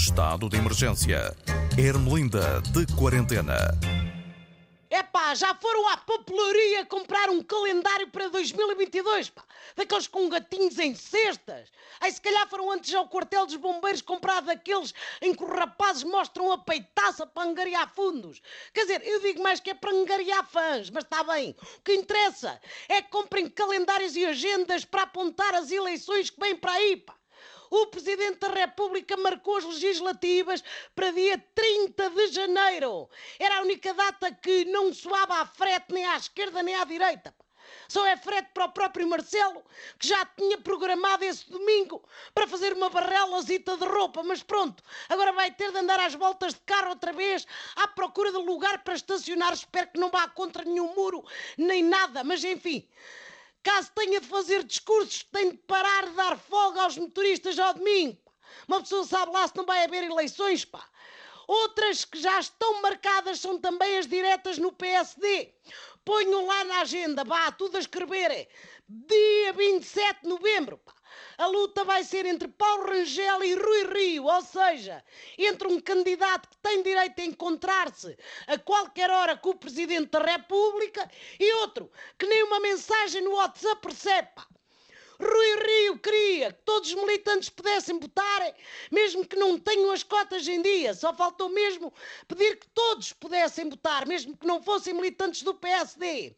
Estado de emergência. Ermelinda de quarentena. Epá, já foram à papelaria comprar um calendário para 2022, pá. Daqueles com gatinhos em cestas. Aí se calhar foram antes ao quartel dos bombeiros comprar daqueles em que os rapazes mostram a peitaça para angariar fundos. Quer dizer, eu digo mais que é para angariar fãs, mas está bem. O que interessa é que comprem calendários e agendas para apontar as eleições que vêm para aí, pá. O Presidente da República marcou as legislativas para dia 30 de janeiro. Era a única data que não soava à frete nem à esquerda nem à direita. Só é frete para o próprio Marcelo, que já tinha programado esse domingo para fazer uma barrelazita de roupa, mas pronto, agora vai ter de andar às voltas de carro outra vez, à procura de lugar para estacionar. Espero que não vá contra nenhum muro, nem nada, mas enfim. Caso tenha de fazer discursos, tem de parar de dar folga aos motoristas ao domingo. Uma pessoa sabe lá se não vai haver eleições, pá. Outras que já estão marcadas são também as diretas no PSD. Ponham lá na agenda, vá, tudo a escrever. Dia 27 de novembro, pá. A luta vai ser entre Paulo Rangel e Rui Rio, ou seja, entre um candidato que tem direito a encontrar-se a qualquer hora com o Presidente da República e outro que nem uma mensagem no WhatsApp recebe. Rui Rio queria que todos os militantes pudessem votar, mesmo que não tenham as cotas em dia. Só faltou mesmo pedir que todos pudessem votar, mesmo que não fossem militantes do PSD.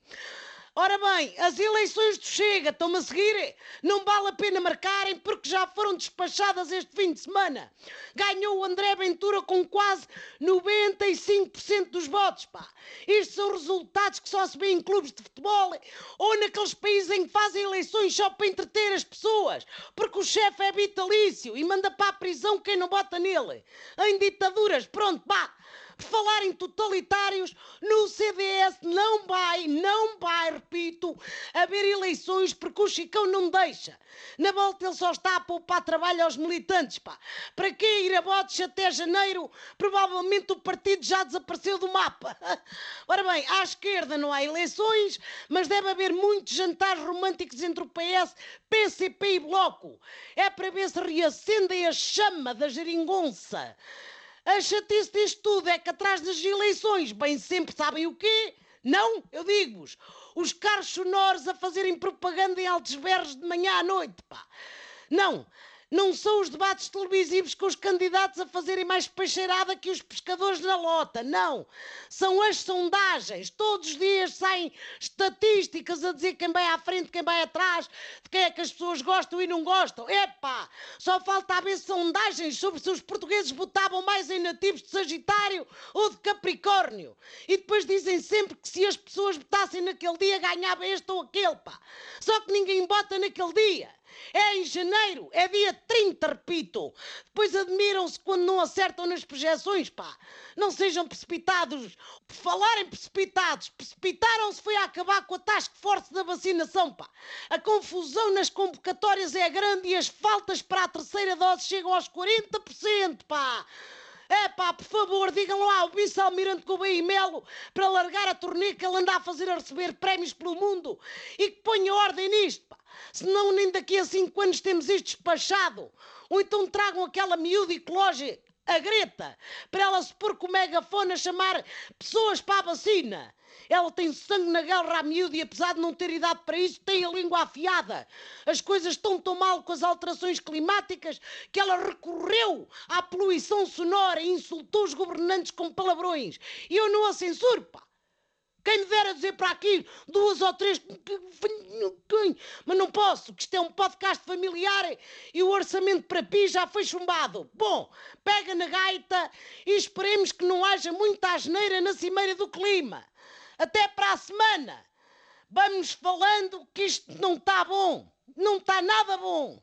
Ora bem, as eleições do Chega, estão-me a seguir? Não vale a pena marcarem porque já foram despachadas este fim de semana. Ganhou o André Ventura com quase 95% dos votos, pá. Isto são resultados que só se vê em clubes de futebol ou naqueles países em que fazem eleições só para entreter as pessoas, porque o chefe é vitalício e manda para a prisão quem não vota nele. Em ditaduras, pronto, pá falar em totalitários, no CDS não vai, não vai, repito, haver eleições porque o Chicão não deixa. Na volta ele só está a poupar trabalho aos militantes, pá. Para que ir a votos até janeiro? Provavelmente o partido já desapareceu do mapa. Ora bem, à esquerda não há eleições, mas deve haver muitos jantares românticos entre o PS, PCP e Bloco. É para ver se reacendem a chama da geringonça. A chatice disto tudo é que atrás das eleições, bem sempre sabem o quê? Não, eu digo-vos, os carros sonoros a fazerem propaganda em altos berros de manhã à noite, pá. Não, não são os debates televisivos com os candidatos a fazerem mais peixeirada que os pescadores na lota. Não. São as sondagens. Todos os dias saem estatísticas a dizer quem vai à frente, quem vai atrás, de quem é que as pessoas gostam e não gostam. Epá, só falta haver sondagens sobre se os portugueses votavam mais em nativos de Sagitário ou de Capricórnio. E depois dizem sempre que se as pessoas votassem naquele dia ganhava este ou aquele, pá. Só que ninguém vota naquele dia. É em janeiro, é dia 30, repito. Depois admiram-se quando não acertam nas projeções, pá. Não sejam precipitados. Por falarem precipitados, precipitaram-se foi a acabar com a task force da vacinação, pá. A confusão nas convocatórias é grande e as faltas para a terceira dose chegam aos 40%, pá. É pá, por favor, digam lá ao vice-almirante Gouveia Melo para largar a turnê que ele anda a fazer a receber prémios pelo mundo e que ponha ordem nisto. Senão nem daqui a cinco anos temos isto despachado. Ou então tragam aquela miúda ecológica, a Greta, para ela se pôr com o megafone a chamar pessoas para a vacina. Ela tem sangue na guerra à miúda e apesar de não ter idade para isso, tem a língua afiada. As coisas estão tão mal com as alterações climáticas que ela recorreu à poluição sonora e insultou os governantes com palavrões. E eu não a censuro, pá. Quem me dera dizer para aqui duas ou três. Mas não posso, que isto é um podcast familiar e o orçamento para pi já foi chumbado. Bom, pega na gaita e esperemos que não haja muita asneira na cimeira do clima. Até para a semana. Vamos falando que isto não está bom. Não está nada bom.